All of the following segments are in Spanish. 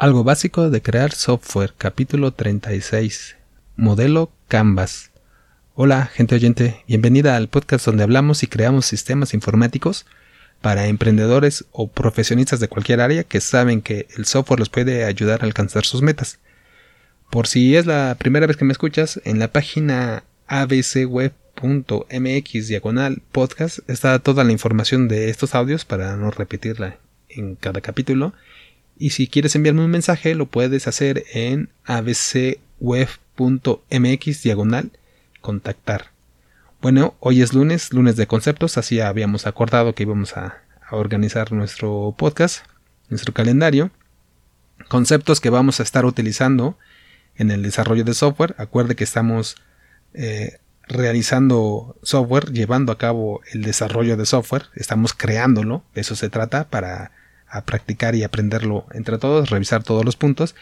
Algo básico de crear software, capítulo 36. Modelo Canvas. Hola, gente oyente, bienvenida al podcast donde hablamos y creamos sistemas informáticos para emprendedores o profesionistas de cualquier área que saben que el software los puede ayudar a alcanzar sus metas. Por si es la primera vez que me escuchas, en la página abcweb.mx diagonal podcast está toda la información de estos audios para no repetirla en cada capítulo y si quieres enviarme un mensaje, lo puedes hacer en abcweb.mx diagonal contactar. Bueno, hoy es lunes, lunes de conceptos, así habíamos acordado que íbamos a, organizar nuestro podcast, nuestro calendario. Conceptos que vamos a estar utilizando en el desarrollo de software. Acuerde que estamos eh, realizando software, llevando a cabo el desarrollo de software, estamos creándolo, de eso se trata, para a practicar y aprenderlo entre todos, revisar todos los puntos.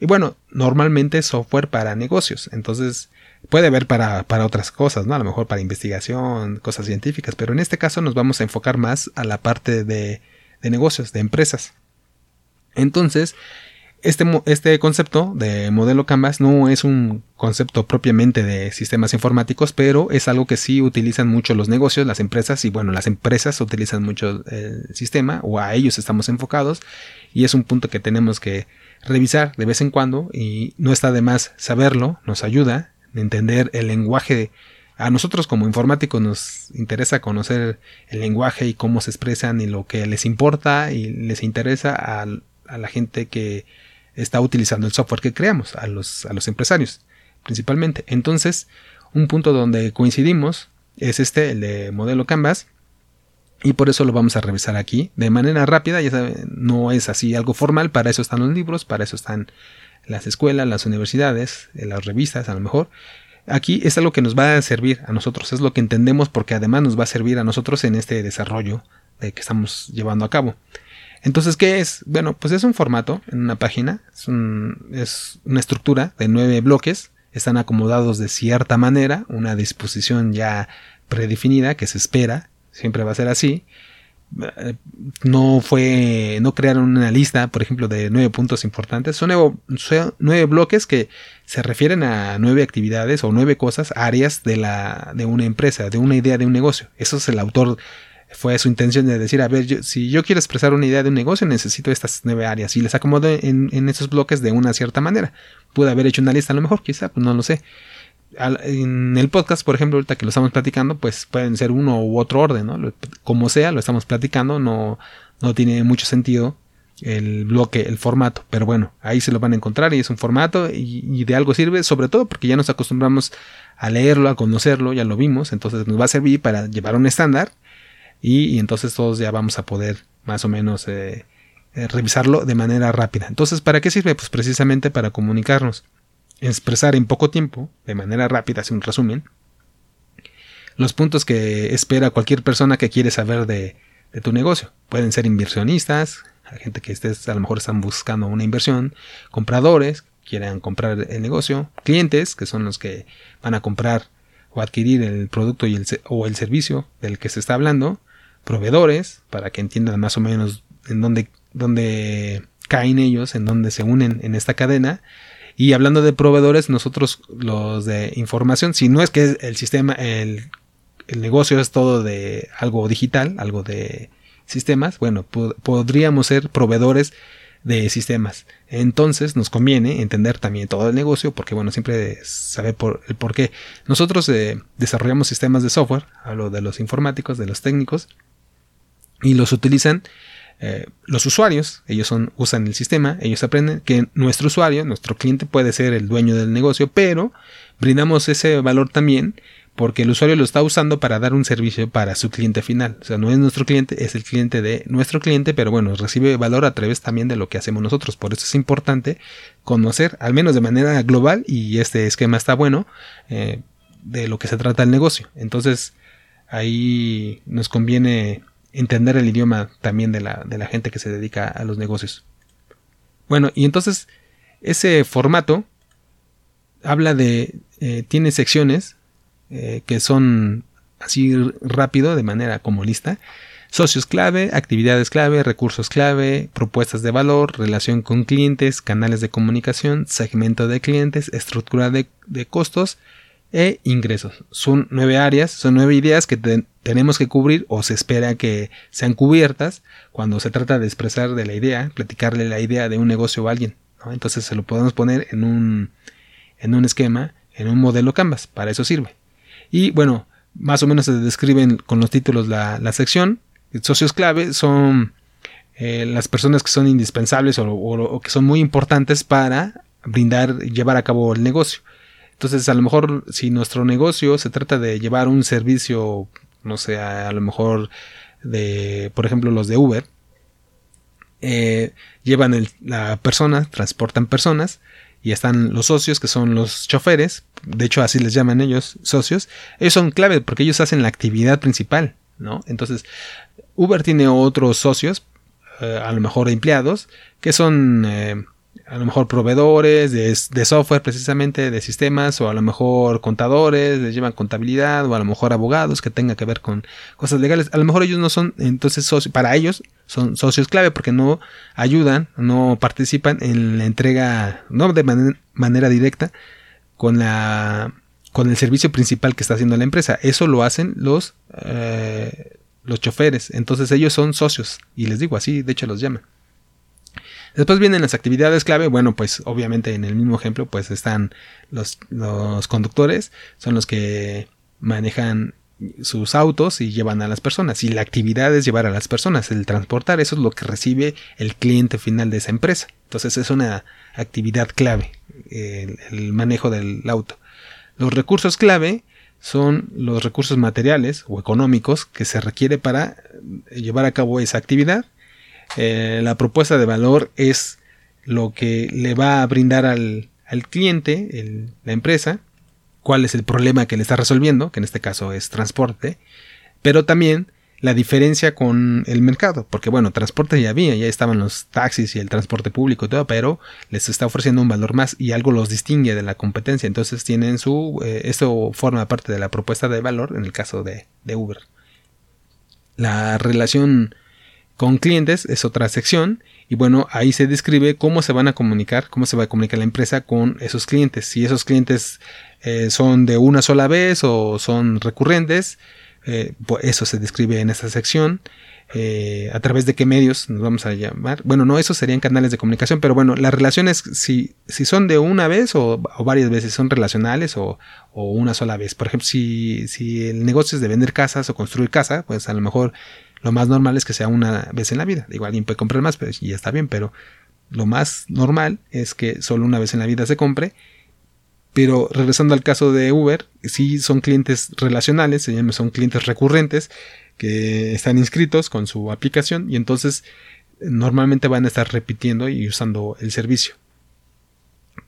Y bueno, normalmente software para negocios, entonces puede haber para, para, otras cosas, ¿no? A lo mejor para investigación, cosas científicas, pero en este caso nos vamos a enfocar más a la parte de, de negocios, de empresas. Entonces, este, este, concepto de modelo Canvas no es un concepto propiamente de sistemas informáticos, pero es algo que sí utilizan mucho los negocios, las empresas, y bueno, las empresas utilizan mucho el sistema o a ellos estamos enfocados y es un punto que tenemos que revisar de vez en cuando y no está de más saberlo, nos ayuda a entender el lenguaje. A nosotros como informáticos nos interesa conocer el lenguaje y cómo se expresan y lo que les importa y les interesa a, a la gente que está utilizando el software que creamos, a los, a los empresarios principalmente. Entonces, un punto donde coincidimos es este, el de modelo Canvas, y por eso lo vamos a revisar aquí de manera rápida, ya saben, no es así algo formal, para eso están los libros, para eso están las escuelas, las universidades, eh, las revistas a lo mejor. Aquí es algo que nos va a servir a nosotros, es lo que entendemos porque además nos va a servir a nosotros en este desarrollo que estamos llevando a cabo. Entonces, ¿qué es? Bueno, pues es un formato en una página, es, una estructura de nueve bloques, están acomodados de cierta manera, una disposición ya predefinida que se espera, siempre va a ser así. Eh, no fue, no crearon una lista, por ejemplo, de nueve puntos importantes. Son nueve, son nueve, bloques que se refieren a nueve actividades o nueve cosas, áreas de la, de una empresa, de una idea de un negocio. Eso es el autor fue su intención de decir, a ver, si yo quiero expresar una idea de un negocio, necesito estas nueve áreas y les acomodo en, en esos bloques de una cierta manera. Pude haber hecho una lista a lo mejor, quizá, pues no lo sé. en el podcast, por ejemplo, ahorita que lo estamos platicando, pues pueden ser uno u otro orden, ¿no? Como sea, lo estamos platicando, no, no tiene mucho sentido el bloque, el formato, pero bueno, ahí se lo van a encontrar y es un formato y, y de algo sirve, sobre todo porque ya nos acostumbramos a leerlo, a conocerlo, ya lo vimos, entonces nos va a servir para llevar un estándar y, entonces todos ya vamos a poder más o menos eh, eh, revisarlo de manera rápida. Entonces, ¿para qué sirve? Pues precisamente para comunicarnos, expresar en poco tiempo, de manera rápida, hacer un resumen, los puntos que espera cualquier persona que quiere saber de, de tu negocio. Pueden ser inversionistas, gente que estés, a lo mejor están buscando una inversión, compradores, quieran comprar el negocio, clientes, que son los que van a comprar o adquirir el producto y el, o el servicio del que se está hablando, proveedores, para que entiendan más o menos en dónde, dónde caen ellos, en dónde se unen en esta cadena. Y hablando de proveedores, nosotros los de información, si no es que el sistema, el, el negocio es todo de algo digital, algo de sistemas, bueno, podríamos ser proveedores de sistemas. Entonces nos conviene entender también todo el negocio porque bueno, siempre saber por, el por qué. Nosotros eh, desarrollamos sistemas de software, hablo de los informáticos, de los técnicos, y los utilizan eh, los usuarios, ellos son, usan el sistema, ellos aprenden que nuestro usuario, nuestro cliente puede ser el dueño del negocio, pero brindamos ese valor también porque el usuario lo está usando para dar un servicio para su cliente final. O sea, no es nuestro cliente, es el cliente de nuestro cliente, pero bueno, recibe valor a través también de lo que hacemos nosotros. Por eso es importante conocer, al menos de manera global, y este esquema está bueno, eh, de lo que se trata el negocio. Entonces, ahí nos conviene entender el idioma también de la, de la gente que se dedica a los negocios. Bueno, y entonces, ese formato habla de, eh, tiene secciones eh, que son así rápido, de manera como lista, Socios clave, actividades clave, recursos clave, propuestas de valor, relación con clientes, canales de comunicación, segmento de clientes, estructura de, costos e ingresos. Son nueve áreas, son nueve ideas que tenemos que cubrir o se espera que sean cubiertas cuando se trata de expresar de la idea, platicarle la idea de un negocio a alguien. Entonces se lo podemos poner en un, en un esquema, en un modelo Canvas, para eso sirve. Y bueno, más o menos se describen con los títulos la, la sección. Socios clave son eh, las personas que son indispensables o, que son muy importantes para brindar, llevar a cabo el negocio. Entonces, a lo mejor si nuestro negocio se trata de llevar un servicio, no sé, a, lo mejor de, por ejemplo, los de Uber, eh, llevan la persona, transportan personas, y están los socios, que son los choferes, de hecho así les llaman ellos, socios, ellos son clave porque ellos hacen la actividad principal, ¿no? Entonces, Uber tiene otros socios, eh, a lo mejor empleados, que son eh, a lo mejor proveedores de, software precisamente, de sistemas, o a lo mejor contadores, les llevan contabilidad, o a lo mejor abogados que tengan que ver con cosas legales. A lo mejor ellos no son, entonces, para ellos son socios clave porque no ayudan, no participan en la entrega, no de manera directa, con la con el servicio principal que está haciendo la empresa. Eso lo hacen los, eh, los choferes. Entonces ellos son socios. Y les digo así, de hecho los llaman. Después vienen las actividades clave. Bueno, pues obviamente en el mismo ejemplo, pues están los, conductores, son los que manejan sus autos y llevan a las personas. Y la actividad es llevar a las personas, el transportar, eso es lo que recibe el cliente final de esa empresa. Entonces es una actividad clave, el, manejo del auto. Los recursos clave son los recursos materiales o económicos que se requiere para llevar a cabo esa actividad eh, la propuesta de valor es lo que le va a brindar al, cliente, la empresa, cuál es el problema que le está resolviendo, que en este caso es transporte, pero también la diferencia con el mercado, porque bueno, transporte ya había, ya estaban los taxis y el transporte público y todo, pero les está ofreciendo un valor más y algo los distingue de la competencia, entonces tienen su, eh, esto forma parte de la propuesta de valor en el caso de, de Uber. La relación con clientes es otra sección y bueno, ahí se describe cómo se van a comunicar, cómo se va a comunicar la empresa con esos clientes. Si esos clientes eh, son de una sola vez o son recurrentes, eh, pues eso se describe en esta sección. Eh, a través de qué medios nos vamos a llamar. Bueno, no, esos serían canales de comunicación, pero bueno, las relaciones, si, si son de una vez o, varias veces, son relacionales o, o, una sola vez. Por ejemplo, si, si el negocio es de vender casas o construir casa, pues a lo mejor lo más normal es que sea una vez en la vida. Digo, alguien puede comprar más, pero ya está bien, pero lo más normal es que solo una vez en la vida se compre. Pero regresando al caso de Uber, sí son clientes relacionales, se llaman, son clientes recurrentes que están inscritos con su aplicación y entonces normalmente van a estar repitiendo y usando el servicio.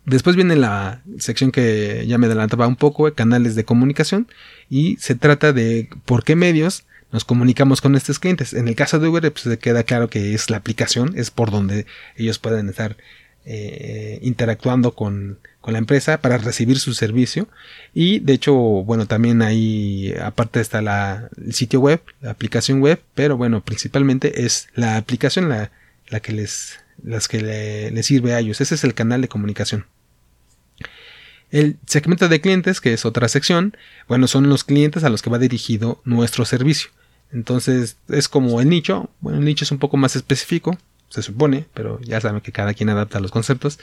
Después viene la sección que ya me adelantaba un poco, canales de comunicación, y se trata de por qué medios nos comunicamos con estos clientes. En el caso de Uber, pues queda claro que es la aplicación, es por donde ellos pueden estar eh, interactuando con, con, la empresa para recibir su servicio. Y de hecho, bueno, también ahí aparte está la, el sitio web, la aplicación web, pero bueno, principalmente es la aplicación la, la que les, las que le, le sirve a ellos. Ese es el canal de comunicación. El segmento de clientes, que es otra sección, bueno, son los clientes a los que va dirigido nuestro servicio. Entonces es como el nicho. Bueno, el nicho es un poco más específico, se supone, pero ya saben que cada quien adapta los conceptos.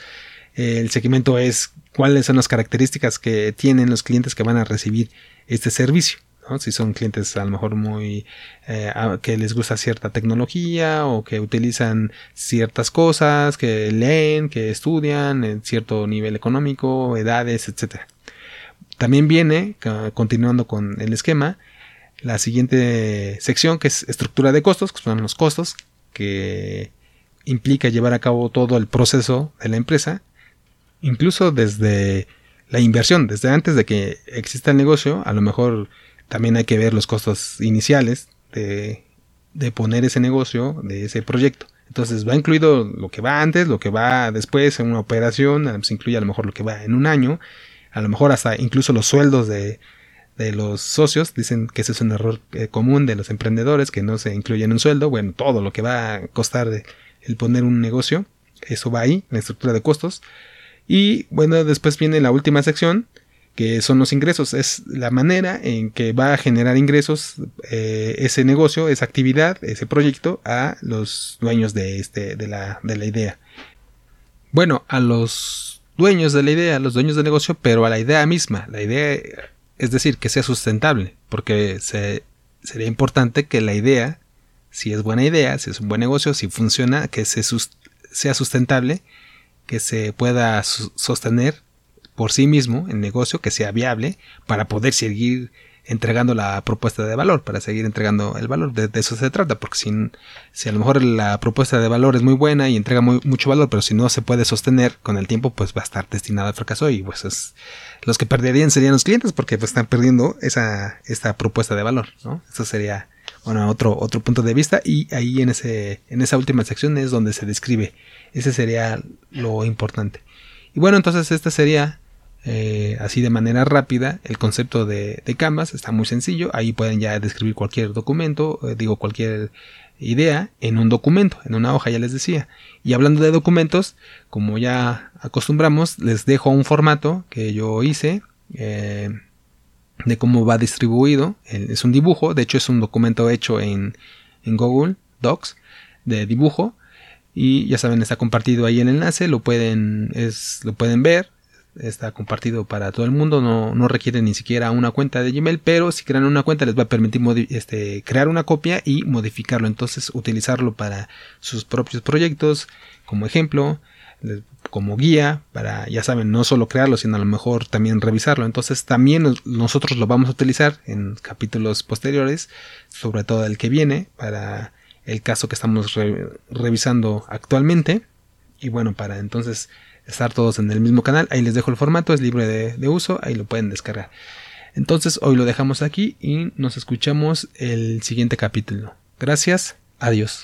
El segmento es cuáles son las características que tienen los clientes que van a recibir este servicio. Si son clientes a lo mejor muy eh, que les gusta cierta tecnología o que utilizan ciertas cosas, que leen, que estudian en cierto nivel económico, edades, etc. También viene, continuando con el esquema, la siguiente sección que es estructura de costos, que son los costos que implica llevar a cabo todo el proceso de la empresa, incluso desde la inversión, desde antes de que exista el negocio, a lo mejor también hay que ver los costos iniciales de, de poner ese negocio, de ese proyecto. Entonces va incluido lo que va antes, lo que va después en una operación, se incluye a lo mejor lo que va en un año, a lo mejor hasta incluso los sueldos de, de los socios. Dicen que ese es un error eh, común de los emprendedores que no se incluyen un sueldo. Bueno, todo lo que va a costar el poner un negocio, eso va ahí, la estructura de costos. Y bueno, después viene la última sección, que son los ingresos. Es la manera en que va a generar ingresos eh, ese negocio, esa actividad, ese proyecto a los dueños de, este, de, la, de la idea. Bueno, a los dueños de la idea, a los dueños del negocio, pero a la idea misma. La idea, es decir, que sea sustentable, porque se, sería importante que la idea, si es buena idea, si es un buen negocio, si funciona, que se sea sustentable, que se pueda sostener por sí mismo el negocio, que sea viable para poder seguir entregando la propuesta de valor, para seguir entregando el valor. De, eso se trata, porque si, si, a lo mejor la propuesta de valor es muy buena y entrega mucho valor, pero si no se puede sostener con el tiempo, pues va a estar destinado al fracaso y pues es, los que perderían serían los clientes porque pues, están perdiendo esa, esta propuesta de valor, ¿no? Eso sería, bueno, otro, otro punto de vista y ahí en ese, en esa última sección es donde se describe. Ese sería lo importante. Y bueno, entonces esta sería eh, así de manera rápida el concepto de, Canvas está muy sencillo. Ahí pueden ya describir cualquier documento eh, digo cualquier idea en un documento en una hoja ya les decía. Y hablando de documentos como ya acostumbramos les dejo un formato que yo hice eh, de cómo va distribuido. Es un dibujo de hecho es un documento hecho en, en Google Docs de dibujo. Y ya saben está compartido ahí el enlace lo pueden es, lo pueden ver está compartido para todo el mundo, no, no requiere ni siquiera una cuenta de Gmail, pero si crean una cuenta les va a permitir este, crear una copia y modificarlo, entonces utilizarlo para sus propios proyectos, como ejemplo, como guía, para, ya saben, no solo crearlo, sino a lo mejor también revisarlo. Entonces también nosotros lo vamos a utilizar en capítulos posteriores, sobre todo el que viene, para el caso que estamos revisando actualmente. Y bueno, para entonces estar todos en el mismo canal. Ahí les dejo el formato, es libre de, uso, ahí lo pueden descargar. Entonces hoy lo dejamos aquí y nos escuchamos el siguiente capítulo. Gracias, adiós.